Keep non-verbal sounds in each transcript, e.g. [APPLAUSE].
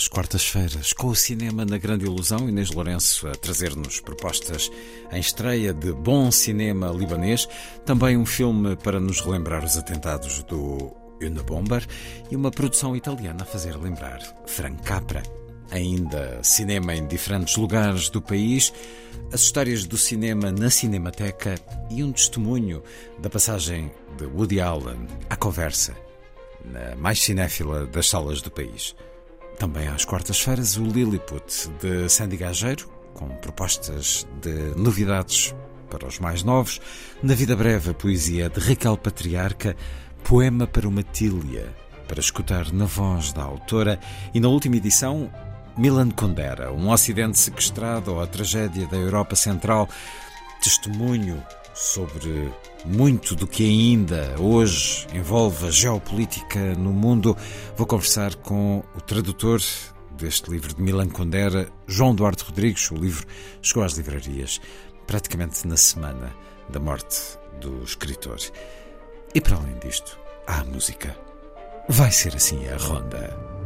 Às quartas-feiras, com o cinema na grande ilusão, Inês Lourenço a trazer-nos propostas em estreia de bom cinema libanês, também um filme para nos relembrar os atentados do Unabomber e uma produção italiana a fazer lembrar Frank Capra. Ainda cinema em diferentes lugares do país, as histórias do cinema na Cinemateca e um testemunho da passagem de Woody Allen à conversa na mais cinéfila das salas do país. Também às quartas-feiras, o Lilliput de Sandy Gageiro, com propostas de novidades para os mais novos. Na Vida Breve, a poesia de Raquel Patriarca, Poema para uma Tília, para escutar na voz da autora. E na última edição, Milan Kundera, um ocidente sequestrado ou a tragédia da Europa Central. Testemunho sobre muito do que ainda hoje envolve a geopolítica no mundo. Vou conversar com o tradutor deste livro de Milan Kundera, João Duarte Rodrigues. O livro chegou às livrarias praticamente na semana da morte do escritor. E para além disto, há a música. Vai ser assim a ronda.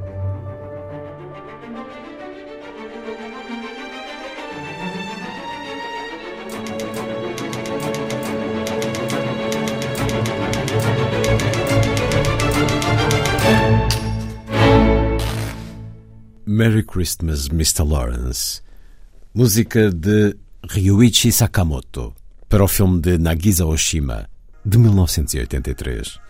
Merry Christmas, Mr. Lawrence. Música de Ryuichi Sakamoto para o filme de Nagisa Oshima de 1983.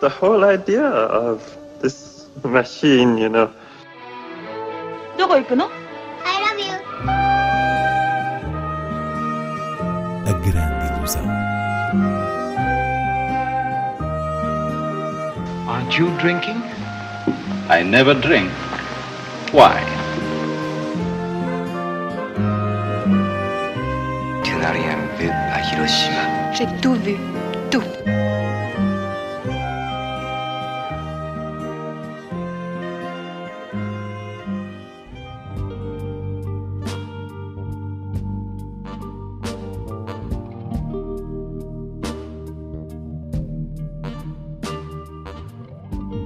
the whole idea of this machine, you know. どこ行くの I love you. A grande ilusão. Aren't you drinking? I never drink. Why? Tu n'as rien vu à Hiroshima. J'ai tout vu.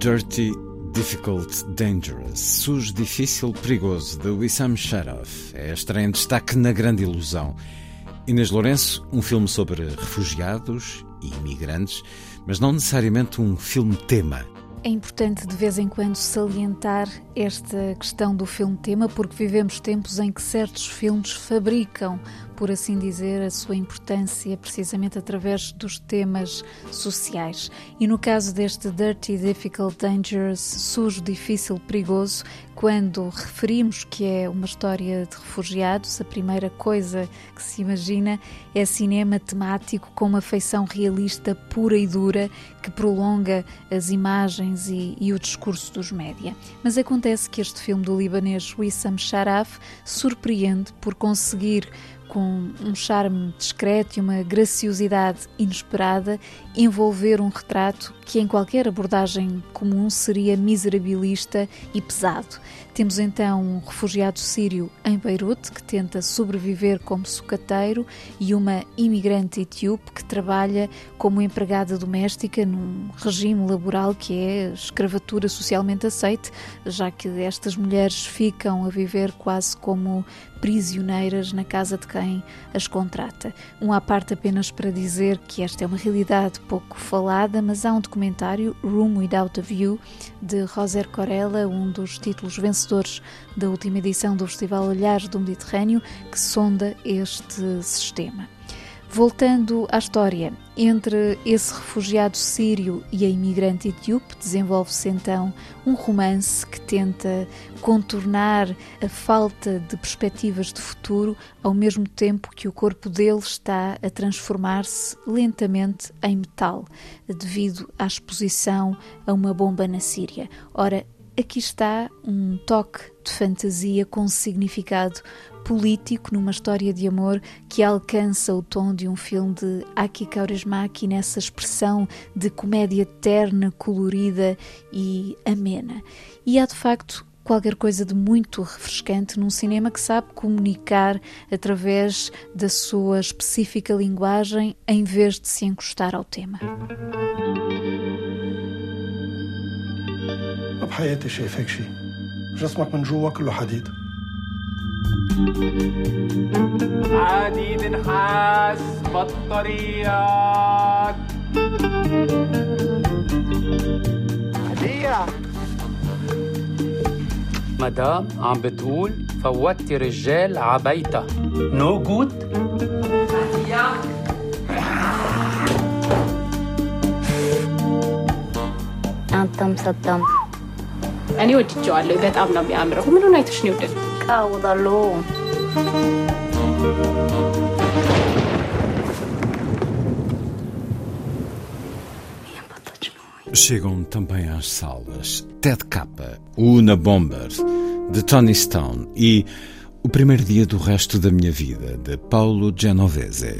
Dirty, Difficult, Dangerous, sujo, difícil, perigoso, de Wissam Sharaf. É a estreia em destaque na Grande Ilusão. Inês Lourenço, um filme sobre refugiados e imigrantes, mas não necessariamente um filme tema. É importante de vez em quando salientar esta questão do filme tema, porque vivemos tempos em que certos filmes fabricam, por assim dizer, a sua importância precisamente através dos temas sociais. E no caso deste Dirty, Difficult, Dangerous, sujo, difícil, perigoso, quando referimos que é uma história de refugiados, a primeira coisa que se imagina é cinema temático com uma feição realista pura e dura que prolonga as imagens e, e o discurso dos média. Mas acontece que este filme do libanês Wissam Sharaf surpreende por conseguir com um charme discreto e uma graciosidade inesperada, envolver um retrato que, em qualquer abordagem comum, seria miserabilista e pesado. Temos então um refugiado sírio em Beirute que tenta sobreviver como sucateiro e uma imigrante etíope que trabalha como empregada doméstica num regime laboral que é escravatura socialmente aceite, já que estas mulheres ficam a viver quase como prisioneiras na casa de quem as contrata. Um à parte apenas para dizer que esta é uma realidade pouco falada, mas há um documentário, Room Without a View, de Roser Corella, um dos títulos vencedores da última edição do Festival Olhares do Mediterrâneo, que sonda este sistema. Voltando à história, entre esse refugiado sírio e a imigrante etíope, desenvolve-se então um romance que tenta contornar a falta de perspectivas de futuro, ao mesmo tempo que o corpo dele está a transformar-se lentamente em metal, devido à exposição a uma bomba na Síria. Ora, aqui está um toque de fantasia com significado político numa história de amor que alcança o tom de um filme de Aki Kaurismäki nessa expressão de comédia terna, colorida e amena. E há de facto qualquer coisa de muito refrescante num cinema que sabe comunicar através da sua específica linguagem em vez de se encostar ao tema. بحياتي شايفك شي جسمك من جوا كله حديد عادي بنحاس بطاريات هدية مدام عم بتقول فوتي رجال عبيتها نو no جود عادية أنت مصدمت እኔ ወድጀዋለሁ። በጣም ነው የሚያምረው። ምኑን አይተሽ ነው የወደድሽው? ቃውጣለሁ Chegam também às salas Ted Kappa, Una Bomber, de Tony Stone e O Primeiro Dia do Resto da Minha Vida, de Paulo Genovese.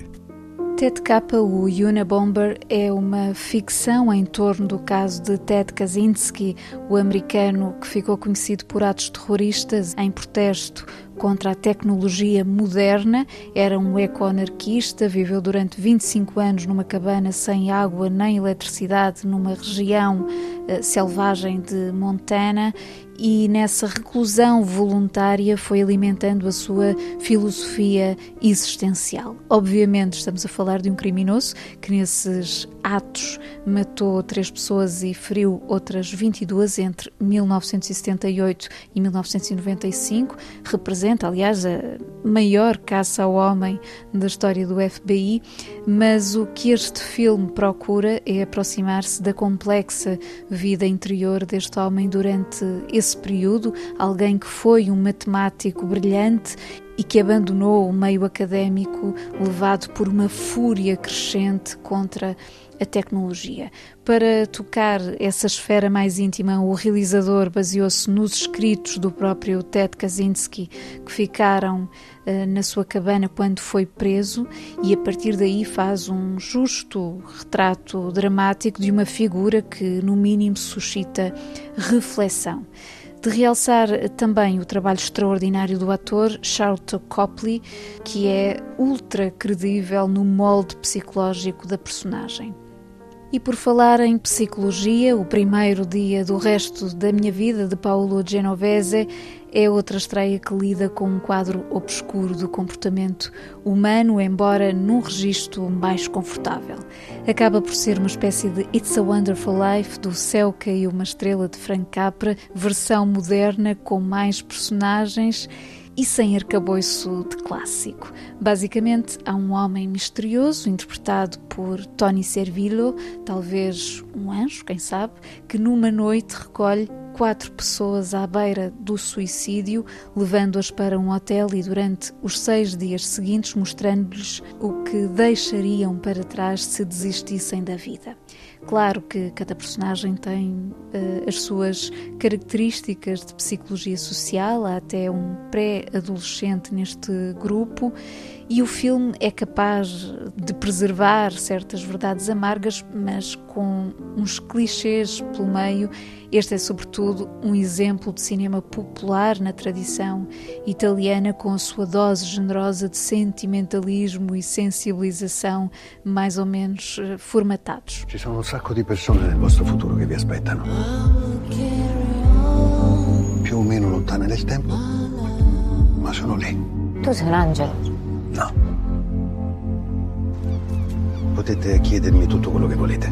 Ted o Unabomber, é uma ficção em torno do caso de Ted Kaczynski, o americano que ficou conhecido por atos terroristas em protesto contra a tecnologia moderna. Era um eco-anarquista, viveu durante 25 anos numa cabana sem água nem eletricidade numa região uh, selvagem de Montana e nessa reclusão voluntária foi alimentando a sua filosofia existencial. Obviamente, estamos a falar de um criminoso que nesses atos matou três pessoas e feriu outras 22 entre 1978 e 1995. Representa, aliás, a maior caça ao homem da história do FBI. Mas o que este filme procura é aproximar-se da complexa vida interior deste homem durante esse período. Alguém que foi um matemático brilhante e que abandonou o meio académico levado por uma fúria crescente contra a tecnologia. Para tocar essa esfera mais íntima, o realizador baseou-se nos escritos do próprio Ted Kaczynski, que ficaram uh, na sua cabana quando foi preso, e a partir daí faz um justo retrato dramático de uma figura que, no mínimo, suscita reflexão. De realçar também o trabalho extraordinário do ator Charlton Copley, que é ultra credível no molde psicológico da personagem. E por falar em psicologia, o primeiro dia do resto da minha vida de Paulo Genovese é outra estreia que lida com um quadro obscuro do comportamento humano, embora num registro mais confortável. Acaba por ser uma espécie de It's a Wonderful Life do Céu Caiu uma Estrela de Frank Capra, versão moderna com mais personagens e sem arcabouço de clássico. Basicamente, há um homem misterioso, interpretado por Tony Servillo, talvez um anjo, quem sabe, que numa noite recolhe quatro pessoas à beira do suicídio, levando-as para um hotel e durante os seis dias seguintes mostrando-lhes o que deixariam para trás se desistissem da vida. Claro que cada personagem tem uh, as suas características de psicologia social, há até um pré-adolescente neste grupo, e o filme é capaz de preservar certas verdades amargas, mas com uns clichês pelo meio. Este é, sobretudo, um exemplo de cinema popular na tradição italiana, com a sua dose generosa de sentimentalismo e sensibilização mais ou menos eh, formatados. Ci sono un sacco di persone nel vostro futuro che vi aspettano. Più o meno lontane nel tempo, ma sono lì. Tu sei un angelo. No. Potete chiedermi tutto quello che volete.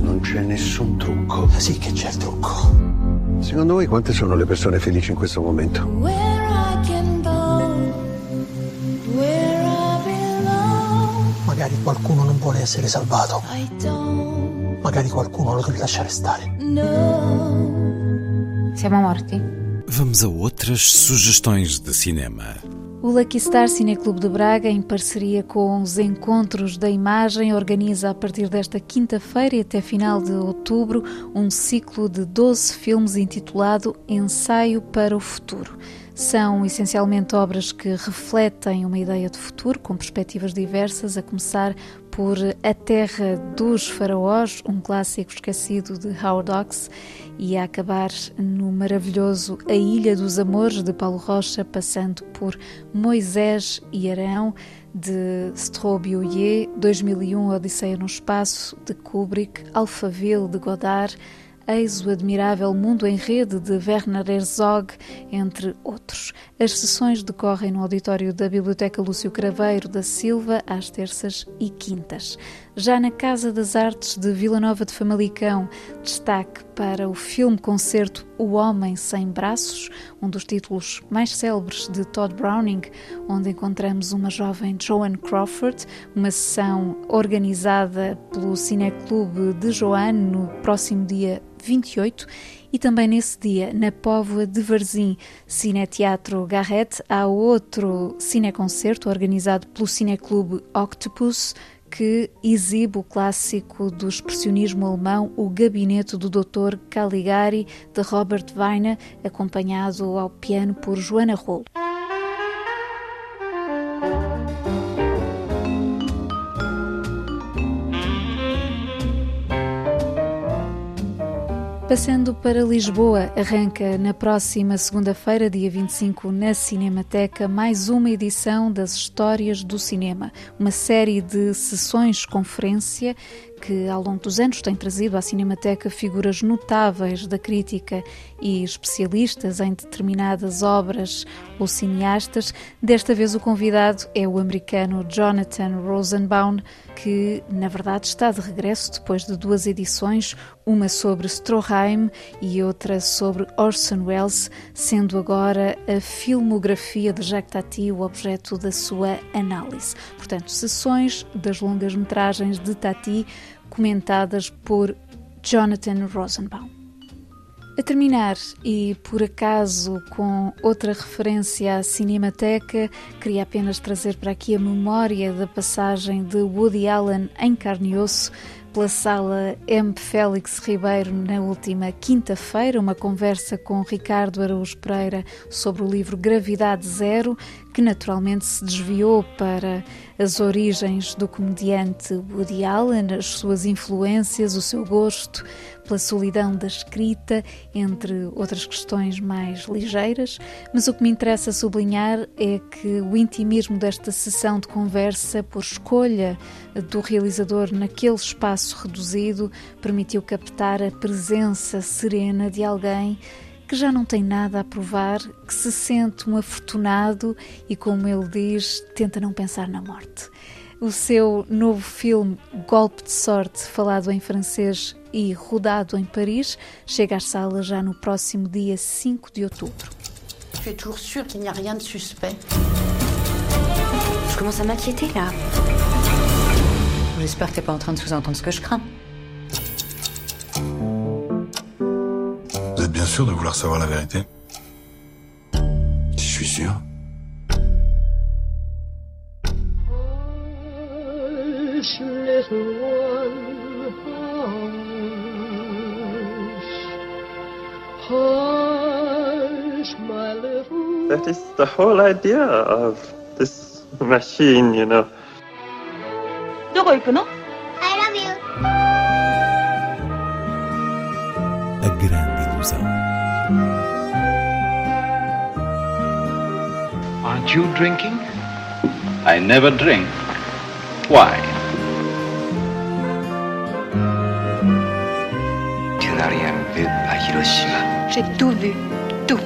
Non c'è nessun trucco. Sì che c'è il trucco. Secondo voi quante sono le persone felici in questo momento? Magari qualcuno non vuole essere salvato. Magari qualcuno lo deve lasciare stare. Siamo morti? Vamos a outras sugestões de cinema. O Lucky Star Cineclube de Braga, em parceria com os Encontros da Imagem, organiza a partir desta quinta-feira e até final de outubro um ciclo de 12 filmes intitulado Ensaio para o Futuro. São essencialmente obras que refletem uma ideia de futuro com perspectivas diversas, a começar por A Terra dos Faraós, um clássico esquecido de Howard Hawks, e a acabar no maravilhoso A Ilha dos Amores de Paulo Rocha, passando por Moisés e Arão de Strobioye, 2001 Odisseia no Espaço de Kubrick, Alphaville de Godard, Eis o Admirável Mundo em Rede de Werner Herzog, entre outros. As sessões decorrem no auditório da Biblioteca Lúcio Craveiro da Silva às terças e quintas. Já na Casa das Artes de Vila Nova de Famalicão, destaque para o filme-concerto O Homem Sem Braços, um dos títulos mais célebres de Todd Browning, onde encontramos uma jovem Joan Crawford, uma sessão organizada pelo Cineclube de Joanne no próximo dia 28 e também nesse dia, na Póvoa de Varzim, Cineteatro Garrett, há outro cineconcerto organizado pelo Cineclube Octopus, que exibe o clássico do expressionismo alemão O Gabinete do Dr. Caligari, de Robert Weiner, acompanhado ao piano por Joana Rolo. Passando para Lisboa, arranca na próxima segunda-feira, dia 25, na Cinemateca, mais uma edição das Histórias do Cinema, uma série de sessões-conferência que ao longo dos anos tem trazido à Cinemateca figuras notáveis da crítica e especialistas em determinadas obras ou cineastas. Desta vez o convidado é o americano Jonathan Rosenbaum, que na verdade está de regresso depois de duas edições, uma sobre Stroheim e outra sobre Orson Welles, sendo agora a filmografia de Jacques Tati o objeto da sua análise. Portanto, sessões das longas metragens de Tati comentadas por Jonathan Rosenbaum. A terminar, e por acaso com outra referência à Cinemateca, queria apenas trazer para aqui a memória da passagem de Woody Allen em carne e osso pela sala M. Félix Ribeiro na última quinta-feira, uma conversa com Ricardo Araújo Pereira sobre o livro Gravidade Zero, que naturalmente se desviou para as origens do comediante Woody Allen, as suas influências, o seu gosto pela solidão da escrita, entre outras questões mais ligeiras. Mas o que me interessa sublinhar é que o intimismo desta sessão de conversa, por escolha do realizador naquele espaço reduzido, permitiu captar a presença serena de alguém que já não tem nada a provar, que se sente um afortunado e, como ele diz, tenta não pensar na morte. O seu novo filme Golpe de Sorte, falado em francês e rodado em Paris, chega às salas já no próximo dia 5 de outubro. Tu es toujours sûr qu'il n'y a rien de suspect Je commence à m'inquiéter là. J'espère que t'es pas en train de sous-entendre ce que je crains. sûr de vouloir savoir la vérité Je suis sûr. Hush, little one, hush. Hush, my little That is the whole idea of this machine, you know. どこ行くの I love you. A grande ilusão. Aren't you drinking? I never drink. Why? Tu n'as rien vu à Hiroshima. J'ai tout vu, tout.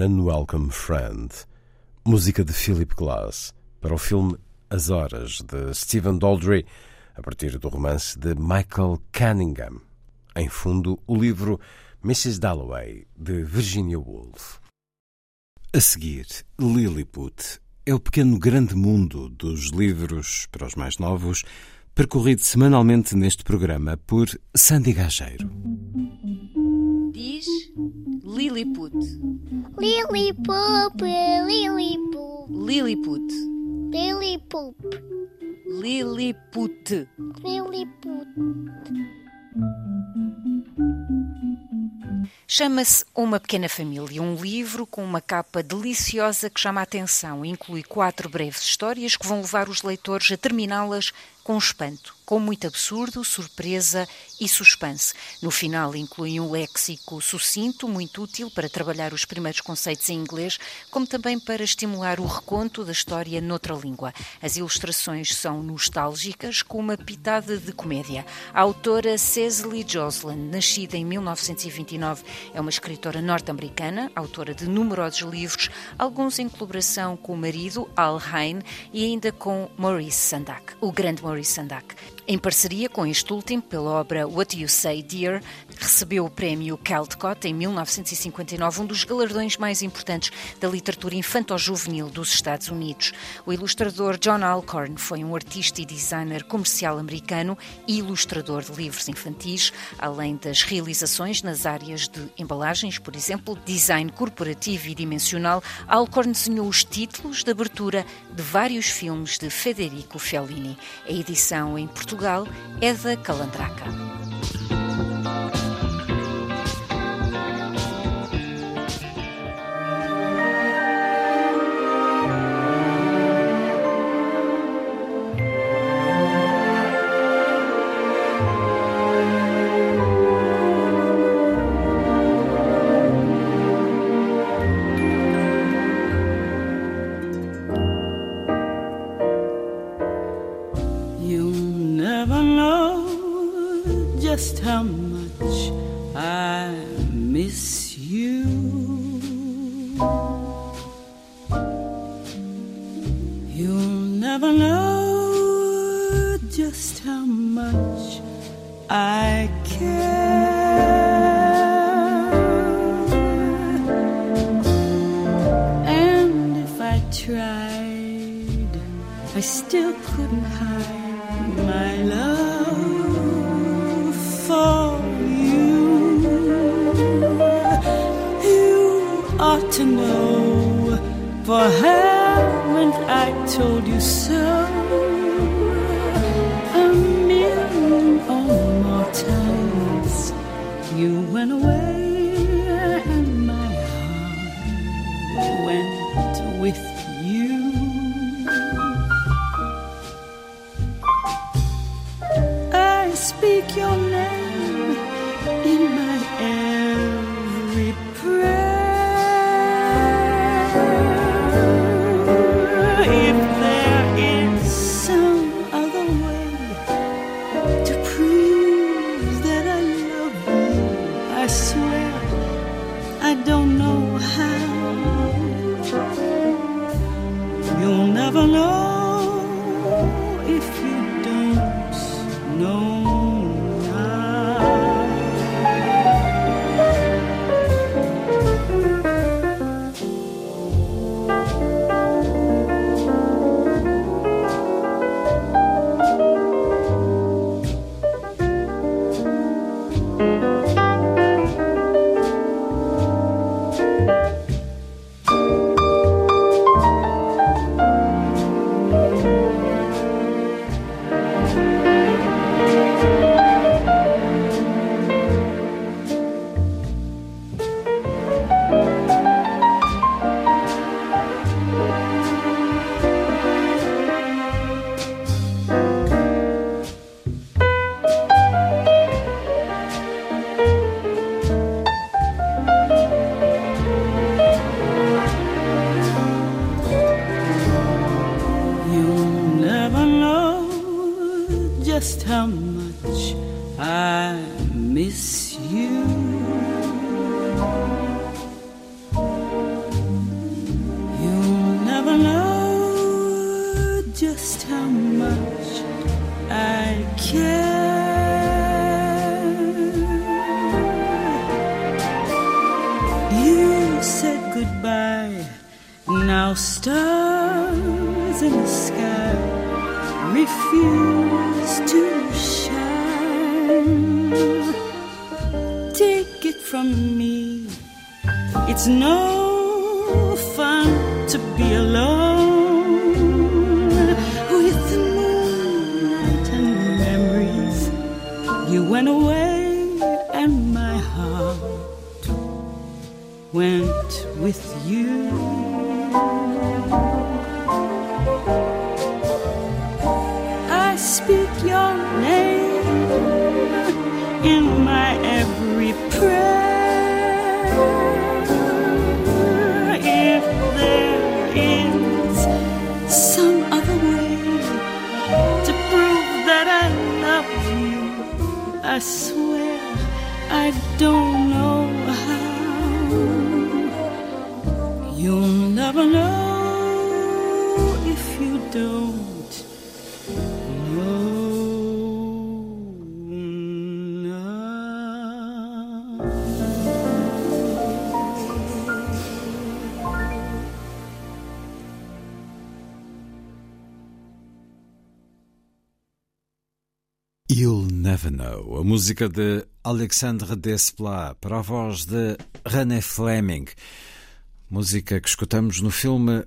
An Unwelcome Friend, música de Philip Glass, para o filme As Horas, de Stephen Daldry, a partir do romance de Michael Cunningham. Em fundo, o livro Mrs. Dalloway, de Virginia Woolf. A seguir, Lilliput é o pequeno grande mundo dos livros para os mais novos, percorrido semanalmente neste programa por Sandy Gageiro. Diz Lilliput. Lilliput, Lilliput. Lilliput. Lilliput. Lilliput. Lilliput. Chama-se Uma Pequena Família, um livro com uma capa deliciosa que chama a atenção. Inclui quatro breves histórias que vão levar os leitores a terminá-las com espanto, com muito absurdo, surpresa e suspense. No final, inclui um léxico sucinto, muito útil para trabalhar os primeiros conceitos em inglês, como também para estimular o reconto da história noutra língua. As ilustrações são nostálgicas, com uma pitada de comédia. A autora Cecily Joslin, nascida em 1929, é uma escritora norte-americana, autora de numerosos livros, alguns em colaboração com o marido, Al Hain, e ainda com Maurice Sendak, o grande Maurice Sendak. Em parceria com este último, pela obra What You Say, Dear, recebeu o prémio Caldecott em 1959, um dos galardões mais importantes da literatura infanto-juvenil dos Estados Unidos. O ilustrador John Alcorn foi um artista e designer comercial americano e ilustrador de livros infantis, além das realizações nas áreas de embalagens, por exemplo, design corporativo e dimensional. Alcorn desenhou os títulos de abertura de vários filmes de Federico Fellini. A edição em Portugal é da Calandraca. I swear I don't Know, a música de Alexandre Desplat para a voz de René Fleming, música que escutamos no filme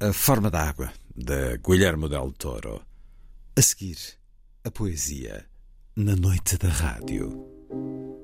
A Forma da Água, de Guilherme Del Toro. A seguir, a poesia na noite da rádio.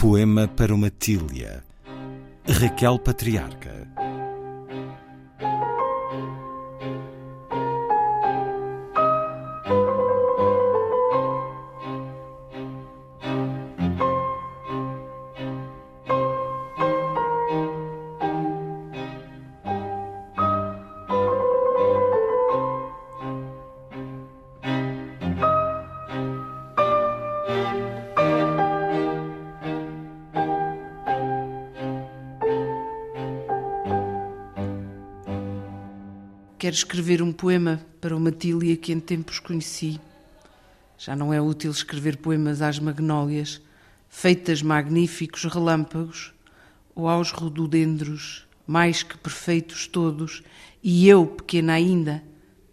Poema para uma Tília. Raquel Patriarca. Escrever um poema para uma Tília que em tempos conheci. Já não é útil escrever poemas às magnólias, feitas magníficos relâmpagos, ou aos rododendros, mais que perfeitos todos, e eu, pequena ainda,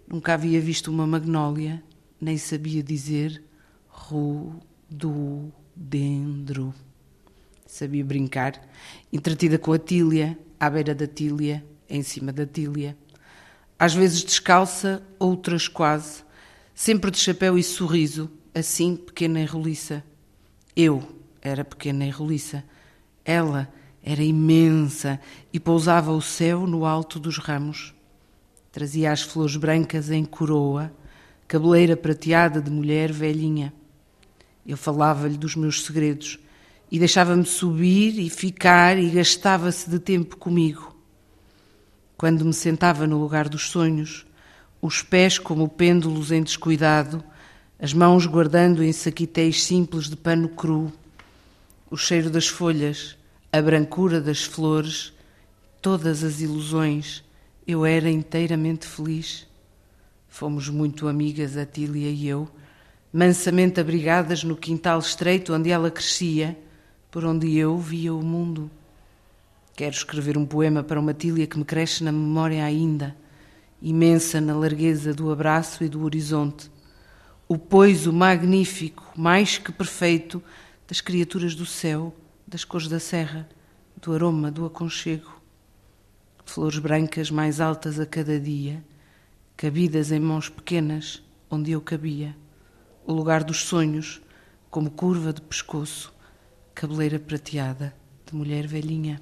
nunca havia visto uma magnólia, nem sabia dizer rododendro. Sabia brincar, entretida com a Tília, à beira da Tília, em cima da Tília às vezes descalça, outras quase, sempre de chapéu e sorriso, assim pequena e roliça. Eu era pequena e roliça. Ela era imensa e pousava o céu no alto dos ramos. Trazia as flores brancas em coroa, cabeleira prateada de mulher velhinha. Eu falava-lhe dos meus segredos e deixava-me subir e ficar e gastava-se de tempo comigo quando me sentava no lugar dos sonhos, os pés como pêndulos em descuidado, as mãos guardando em saquitéis simples de pano cru, o cheiro das folhas, a brancura das flores, todas as ilusões, eu era inteiramente feliz. Fomos muito amigas, a Tília e eu, mansamente abrigadas no quintal estreito onde ela crescia, por onde eu via o mundo. Quero escrever um poema para uma Tília que me cresce na memória ainda, imensa na largueza do abraço e do horizonte. O poiso magnífico, mais que perfeito, das criaturas do céu, das cores da serra, do aroma, do aconchego. Flores brancas mais altas a cada dia, cabidas em mãos pequenas, onde eu cabia. O lugar dos sonhos, como curva de pescoço, cabeleira prateada de mulher velhinha.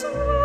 Jesus.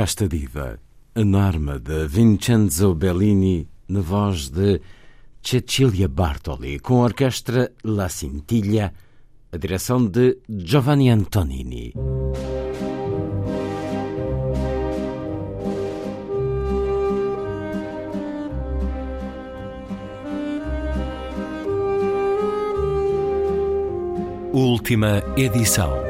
Casta Diva, a norma de Vincenzo Bellini, na voz de Cecilia Bartoli, com a orquestra La Cintiglia, a direção de Giovanni Antonini. Última edição.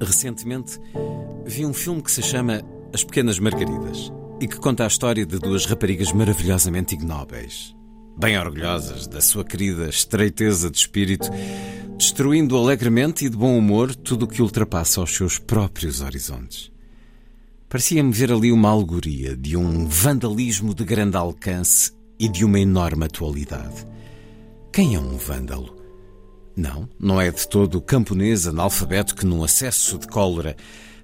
Recentemente vi um filme que se chama As Pequenas Margaridas e que conta a história de duas raparigas maravilhosamente ignóbeis, bem orgulhosas da sua querida estreiteza de espírito, destruindo alegremente e de bom humor tudo o que ultrapassa os seus próprios horizontes. Parecia-me ver ali uma alegoria de um vandalismo de grande alcance e de uma enorme atualidade. Quem é um vândalo? Não, não é de todo o camponês analfabeto que, num acesso de cólera,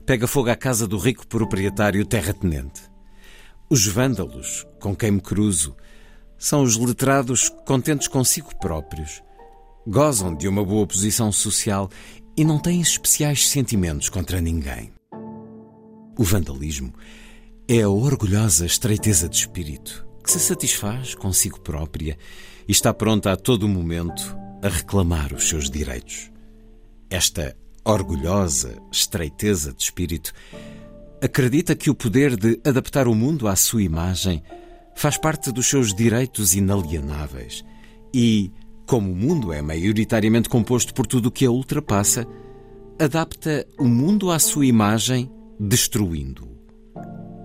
pega fogo à casa do rico proprietário terratenente. Os vândalos, com quem me cruzo, são os letrados contentes consigo próprios. Gozam de uma boa posição social e não têm especiais sentimentos contra ninguém. O vandalismo é a orgulhosa estreiteza de espírito que se satisfaz consigo própria e está pronta a todo momento a reclamar os seus direitos. Esta orgulhosa estreiteza de espírito acredita que o poder de adaptar o mundo à sua imagem faz parte dos seus direitos inalienáveis e, como o mundo é maioritariamente composto por tudo o que a ultrapassa, adapta o mundo à sua imagem, destruindo-o.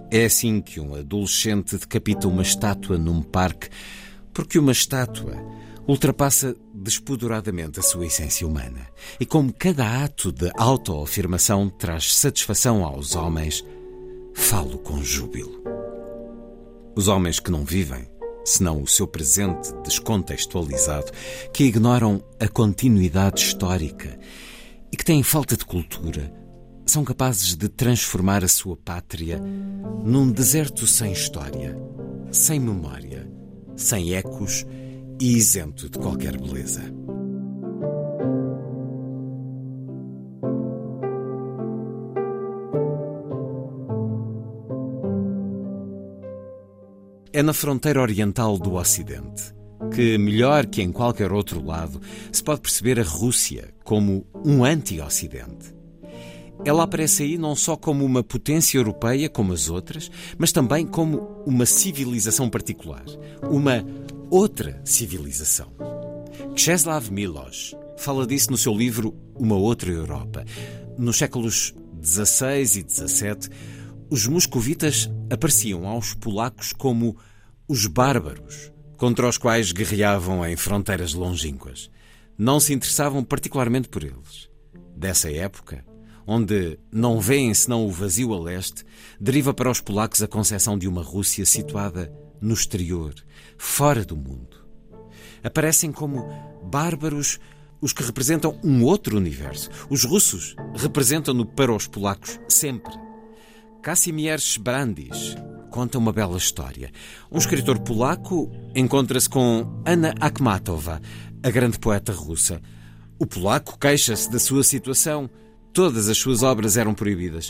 É assim que um adolescente decapita uma estátua num parque, porque uma estátua ultrapassa despoduradamente a sua essência humana. E como cada ato de autoafirmação traz satisfação aos homens, falo com júbilo. Os homens que não vivem, senão o seu presente descontextualizado, que ignoram a continuidade histórica e que têm falta de cultura, são capazes de transformar a sua pátria num deserto sem história, sem memória, sem ecos e isento de qualquer beleza. É na fronteira oriental do Ocidente que, melhor que em qualquer outro lado, se pode perceber a Rússia como um anti-Ocidente. Ela aparece aí não só como uma potência europeia como as outras, mas também como uma civilização particular, uma outra civilização. Czeslaw Milosz fala disso no seu livro Uma Outra Europa. Nos séculos XVI e XVII, os moscovitas apareciam aos polacos como os bárbaros, contra os quais guerreavam em fronteiras longínquas. Não se interessavam particularmente por eles. Dessa época, onde não veem senão o vazio a leste, deriva para os polacos a concepção de uma Rússia situada no exterior, fora do mundo. Aparecem como bárbaros os que representam um outro universo. Os russos representam-no para os polacos sempre. Casimir Brandis conta uma bela história. Um escritor polaco encontra-se com Anna Akhmatova, a grande poeta russa. O polaco queixa-se da sua situação. Todas as suas obras eram proibidas.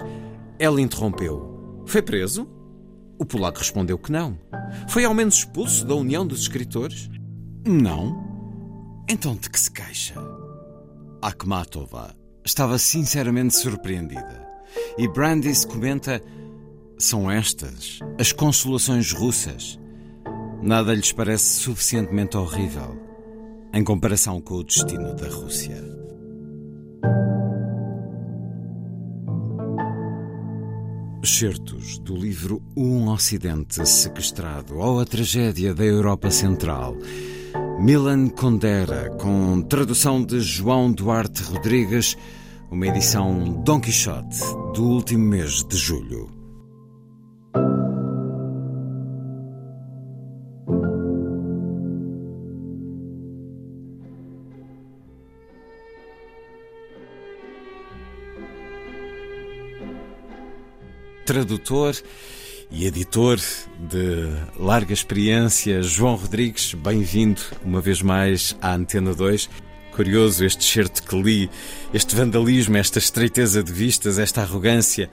Ela interrompeu. Foi preso? O polaco respondeu que não. Foi ao menos expulso da União dos Escritores? Não. Então de que se queixa? Akhmatova estava sinceramente surpreendida. E Brandis comenta: são estas as consolações russas. Nada lhes parece suficientemente horrível em comparação com o destino da Rússia. Certos do livro Um Ocidente Sequestrado ou a Tragédia da Europa Central, Milan Condera, com tradução de João Duarte Rodrigues, uma edição Don Quixote do último mês de julho. Tradutor e editor de larga experiência, João Rodrigues, bem-vindo uma vez mais à Antena 2. Curioso este certo que li, este vandalismo, esta estreiteza de vistas, esta arrogância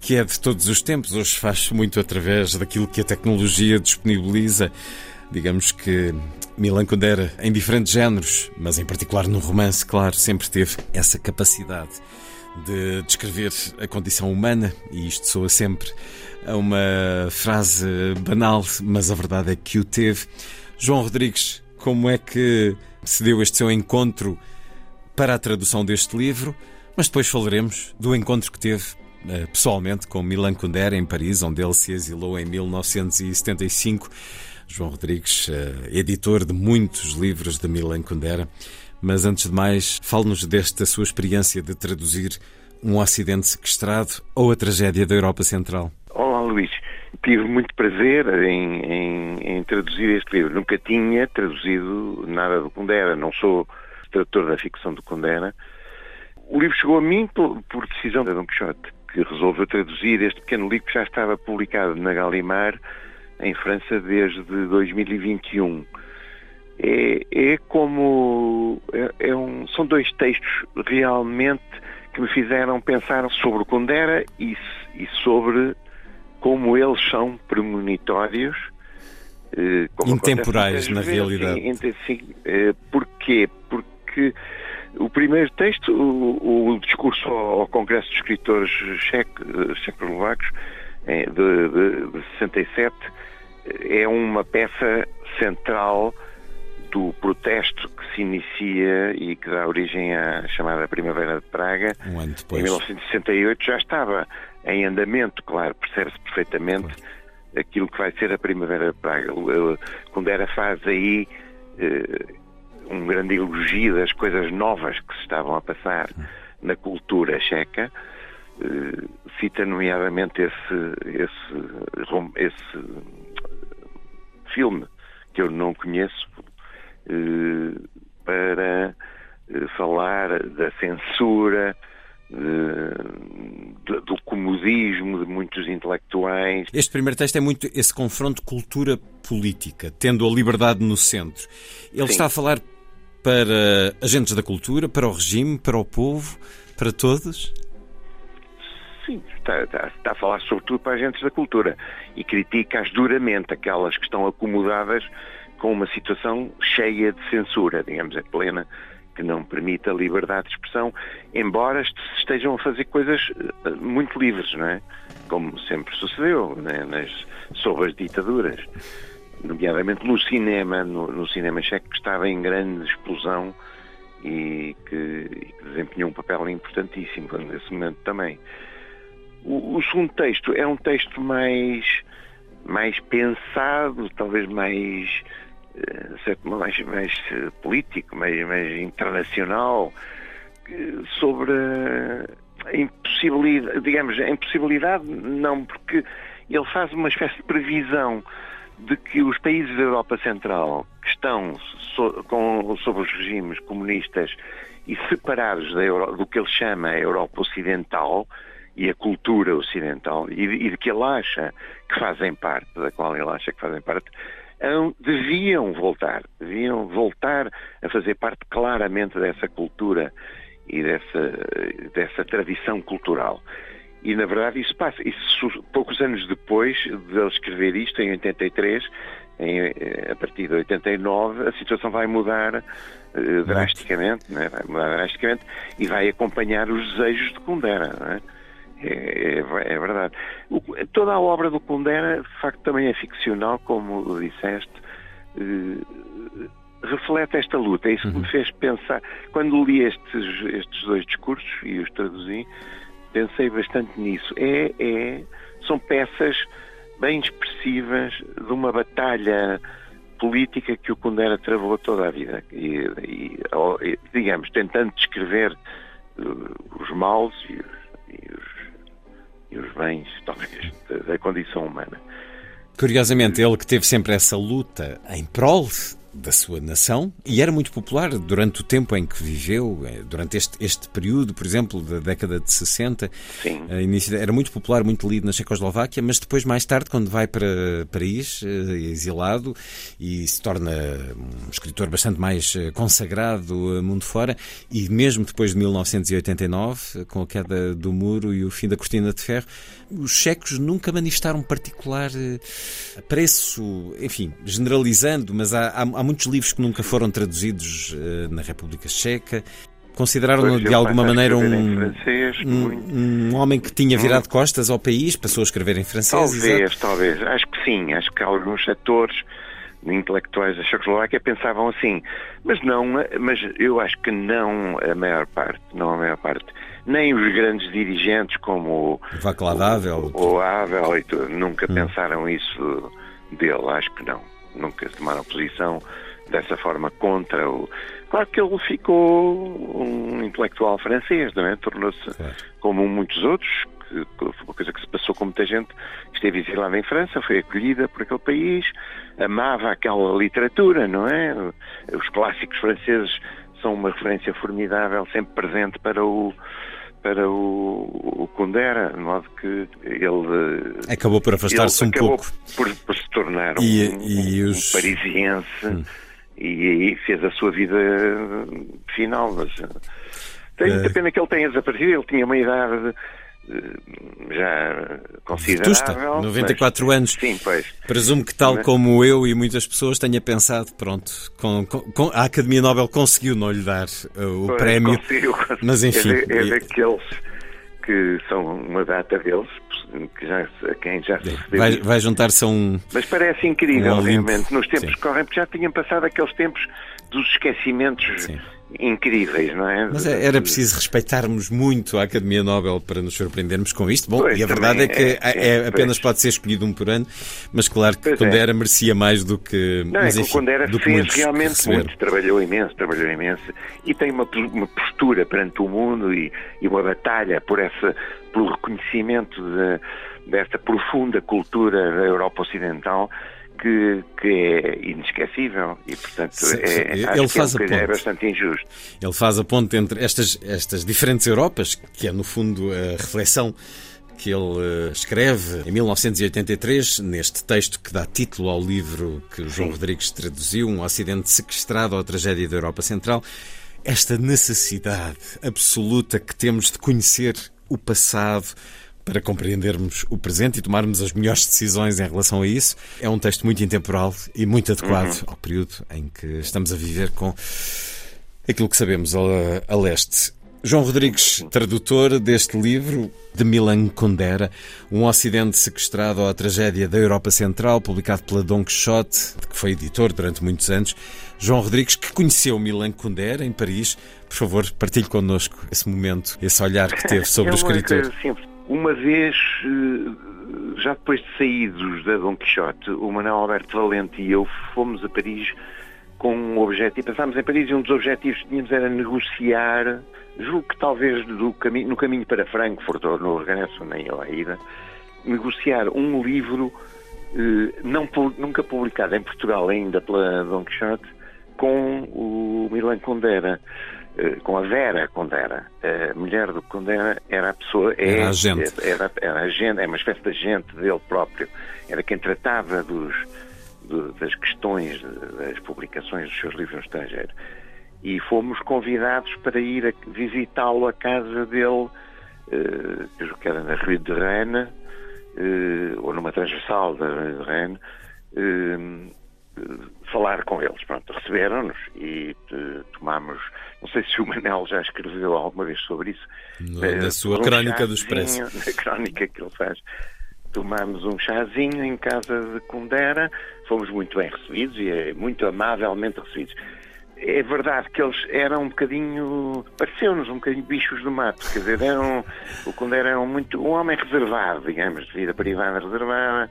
que é de todos os tempos, hoje faz muito através daquilo que a tecnologia disponibiliza. Digamos que Milan Kundera, em diferentes géneros, mas em particular no romance, claro, sempre teve essa capacidade de descrever a condição humana, e isto soa sempre a uma frase banal, mas a verdade é que o teve. João Rodrigues, como é que se deu este seu encontro para a tradução deste livro? Mas depois falaremos do encontro que teve eh, pessoalmente com Milan Kundera em Paris, onde ele se exilou em 1975. João Rodrigues, eh, editor de muitos livros de Milan Kundera. Mas antes de mais, fale-nos desta sua experiência de traduzir um acidente sequestrado ou a tragédia da Europa Central. Olá, Luís. Tive muito prazer em, em, em, traduzir este livro. Nunca tinha traduzido nada do Kundera. Não sou tradutor da ficção do Kundera. O livro chegou a mim por, por decisão da Dom Quixote, que resolveu traduzir este pequeno livro que já estava publicado na Gallimard, em França, desde 2021. É, é como. É, é um, são dois textos realmente que me fizeram pensar sobre o Kundera e, e sobre como eles são premonitórios. Eh, Intemporais, na vezes, realidade. Sim, sim, eh, porquê? Porque o primeiro texto, o, o discurso ao, ao, Congresso de Escritores Checoslovacos, eh, de, de, de 67, é uma peça central do protesto que se inicia e que dá origem à chamada Primavera de Praga. Um ano depois. Em 1968 já estava em andamento, claro, percebe-se perfeitamente aquilo que vai ser a Primavera de Praga. Kundera faz aí uh, um grande elogio das coisas novas que se estavam a passar na cultura checa. Uh, cita nomeadamente esse, esse, esse filme que eu não conheço, eh, para eh, falar da censura, de, do comodismo de muitos intelectuais. Este primeiro texto é muito esse confronto cultura-política, tendo a liberdade no centro. Ele Sim. está a falar para agentes da cultura, para o regime, para o povo, para todos? Sim, está, está, está a falar sobretudo para agentes da cultura e critica-as duramente, aquelas que estão acomodadas com uma situação cheia de censura, digamos, é plena, que não permite a liberdade de expressão, embora estejam a fazer coisas eh, muito livres, não é? Como sempre sucedeu né? Nas, sob as ditaduras, nomeadamente no cinema, no, no cinema checo que estava em grande explosão e que, e que, desempenhou um papel importantíssimo nesse momento também. O, o segundo texto é um texto mais mais pensado, talvez mais certo mais, mais eh, político, mais, mais internacional, sobre a impossibilidade, digamos, a impossibilidade não, porque ele faz uma espécie de previsão de que os países da Europa Central que estão so, com, sob os regimes comunistas e separados Euro, do que ele chama a Europa Ocidental e a cultura ocidental, e, e de que ele acha que fazem parte, da qual ele acha que fazem parte, deviam voltar, deviam voltar a fazer parte claramente dessa cultura e dessa, dessa tradição cultural. E na verdade isso passa. Isso, poucos anos depois de ele escrever isto, em 83, em, eh, a partir de 89, a situação vai mudar uh, drasticamente, né? vai mudar drasticamente e vai acompanhar os desejos de Kundera. Né? É, é, é, verdade. O, toda a obra do Kundera, de facto, também é ficcional, como disseste. Uh, reflete esta luta. É isso que me uhum. fez pensar. Quando li estes, estes dois discursos e os traduzi, pensei bastante nisso. É, é, são peças bem expressivas de uma batalha política que o Kundera travou toda a vida. E, e digamos, tentando descrever uh, os males e os, e os, e os bens, [LAUGHS] talvez, da, da condição humana. Curiosamente, ele que teve sempre essa luta em prol da sua nação e era muito popular durante o tempo em que viveu, eh, durante este, este período, por exemplo, da década de 60. Sim. Início, era muito popular, muito lido na Checoslováquia, mas depois, mais tarde, quando vai para Paris, eh, exilado, e se torna um escritor bastante mais eh, consagrado mundo fora, e mesmo depois de 1989, com a queda do muro e o fim da cortina de ferro, os checos nunca manifestaram particular apreço, enfim, generalizando, mas há, há há muitos livros que nunca foram traduzidos uh, na República Checa. Consideraram-no de alguma maneira um, francês, um, um, homem que tinha virado costas ao país, passou a escrever em francês? Talvez, exato. talvez. Acho que sim. Acho que alguns atores intelectuais da Checoslováquia pensavam assim. Mas não, mas eu acho que não a maior parte, não a maior parte. Nem os grandes dirigentes como Václav Havel, o, o Havel e tudo, nunca hum. pensaram isso dele, acho que não nunca tomaram posição dessa forma contra o. Claro que ele ficou um intelectual francês, não é? Tornou-se, como muitos outros, que, foi uma coisa que se passou com muita gente, esteve exilada em França, foi acolhida por aquele país, amava aquela literatura, não é? Os clássicos franceses são uma referência formidável, sempre presente para o para o, o Kundera, de modo que ele acabou por afastar-se um pouco por, por, se tornar e, um, e os... um parisiense hum. e aí fez a sua vida final. Mas tenho muita uh... pena que ele tenha desaparecido. Ele tinha uma idade eh, já considerável. Vetusta, 94 mas, anos. Sim, pois. Presumo que tal mas... como eu e muitas pessoas tenha pensado, pronto, com, com, a Academia Nobel conseguiu não lhe dar uh, o pois, prémio, conseguiu, conseguiu. mas enfim. É, é daqueles que são uma data deles, que já, a quem já se vai, vai juntar-se a um. Mas parece incrível, um realmente, nos tempos Sim. que correm, porque já tinham passado aqueles tempos dos esquecimentos. Sim incríveis, não é? Mas é, era preciso respeitarmos muito a Academia Nobel para nos surpreendermos com isto. Bom, pois, e a verdade é que é, é, é apenas pode ser escolhido um por ano, mas claro que quando é. era merecia mais do que. Não, mas, é que quando era fez realmente receber. muito, trabalhou imenso, trabalhou imenso e tem uma, uma postura perante o mundo e, e uma batalha por essa, pelo reconhecimento de, desta profunda cultura da Europa Ocidental que, que é inesquecível e, portanto, é, ele faz é, a ponte. é bastante injusto. Ele faz a ponte entre estas, estas diferentes Europas, que é, no fundo, a reflexão que ele eh, escreve em 1983, neste texto que dá título ao livro que João Sim. Rodrigues traduziu, Um Ocidente Sequestrado à Tragédia da Europa Central. Esta necessidade absoluta que temos de conhecer o passado, para compreendermos o presente e tomarmos as melhores decisões em relação a isso. É um texto muito intemporal e muito adequado uhum. ao período em que estamos a viver com aquilo que sabemos a, a leste. João Rodrigues, tradutor deste livro de Milan Kundera, Um Ocidente Sequestrado à Tragédia da Europa Central, publicado pela Don Quixote, que foi editor durante muitos anos. João Rodrigues, que conheceu Milan Kundera em Paris, por favor, partilhe connosco esse momento, esse olhar que teve sobre é o escritor. Simples. Uma vez, eh, já depois de saídos da Dom Quixote, o Manuel Alberto Valente e eu fomos a Paris com um objetivo. Pensámos em Paris e um dos objetivos que tínhamos era negociar, julgo que talvez no caminho, no caminho para Frankfurt ou no regresso, nem a ida, negociar um livro eh, não, nunca publicado em Portugal ainda pela Dom Quixote com o Milan Kundera. Eh, com a Vera Condera. A mulher do Condera era a pessoa. É, era a agente. Era, era agente, é uma espécie de agente dele próprio. Era quem tratava dos, das questões das publicações dos seus livros no estrangeiro. E fomos convidados para ir visitá-lo à casa dele, uh, que era na Rue de Rennes, uh, ou numa transversal da Rue de Rennes, uh, falar com eles. Pronto, receberam-nos e tomámos. Não sei se o Manel já escreveu alguma vez sobre isso. No, na uh, sua um crónica do Expresso. [LAUGHS] Na crónica que ele faz. Tomámos um chazinho em casa de Kundera, fomos muito bem recebidos e é muito amavelmente recebidos. É verdade que eles eram um bocadinho, pareceu-nos um bocadinho bichos do mato, quer dizer, eram, o Kundera era um, muito, um homem reservado, digamos, de vida privada reservada,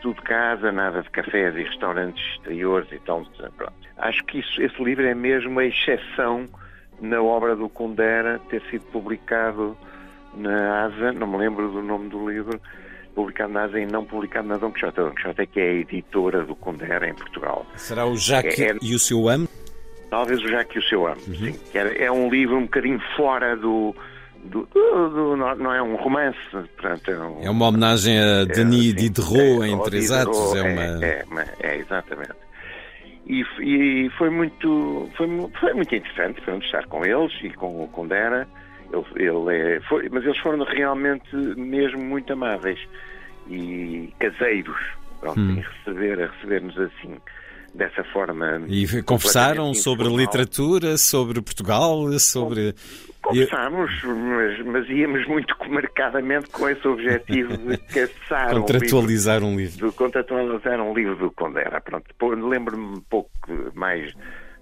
tudo casa, nada de cafés e restaurantes exteriores e tal. Pronto. Acho que isso, esse livro é mesmo a exceção na obra do Kundera ter sido publicado na ASA, não me lembro do nome do livro, publicado na ASA e não publicado na Dom Quixote. A Dom Quixote é que é a editora do Kundera em Portugal. Será o Jacques é, é, e o seu amo? Talvez o Jacques e o seu amo, uhum. sim. É, é um livro um bocadinho fora do, do, do, do, não é um romance, portanto, é, um, é uma homenagem a Denis é, Diderot é, em três atos. É, uma... é, é, exatamente. E, e, foi muito foi, foi muito interessante foi estar com eles e com o Condera. Ele, ele é, foi, mas eles foram realmente mesmo muito amáveis e caseiros pronto, hum. em receber, a receber-nos assim dessa forma. E conversaram sobre literatura, sobre Portugal, sobre. Conversámos, mas, mas, íamos muito marcadamente com esse objetivo de [LAUGHS] caçar Contratualizar um livro. Um livro. Contratualizar um livro do Condera. Pronto, lembro-me um pouco mais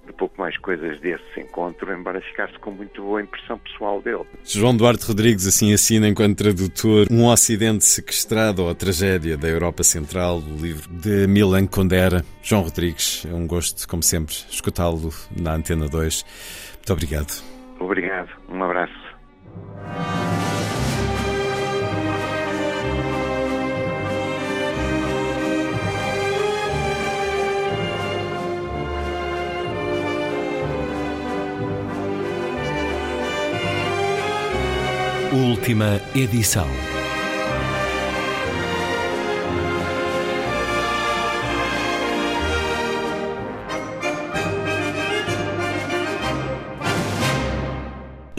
de pouco mais coisas desse encontro, embora ficasse com muito boa impressão pessoal dele. João Duarte Rodrigues assim assina enquanto tradutor Um Ocidente Sequestrado ou a Tragédia da Europa Central, o livro de Milan Kundera. João Rodrigues, é um gosto, como sempre, escutá-lo na Antena 2. Muito obrigado. Obrigado, um abraço. Última edição.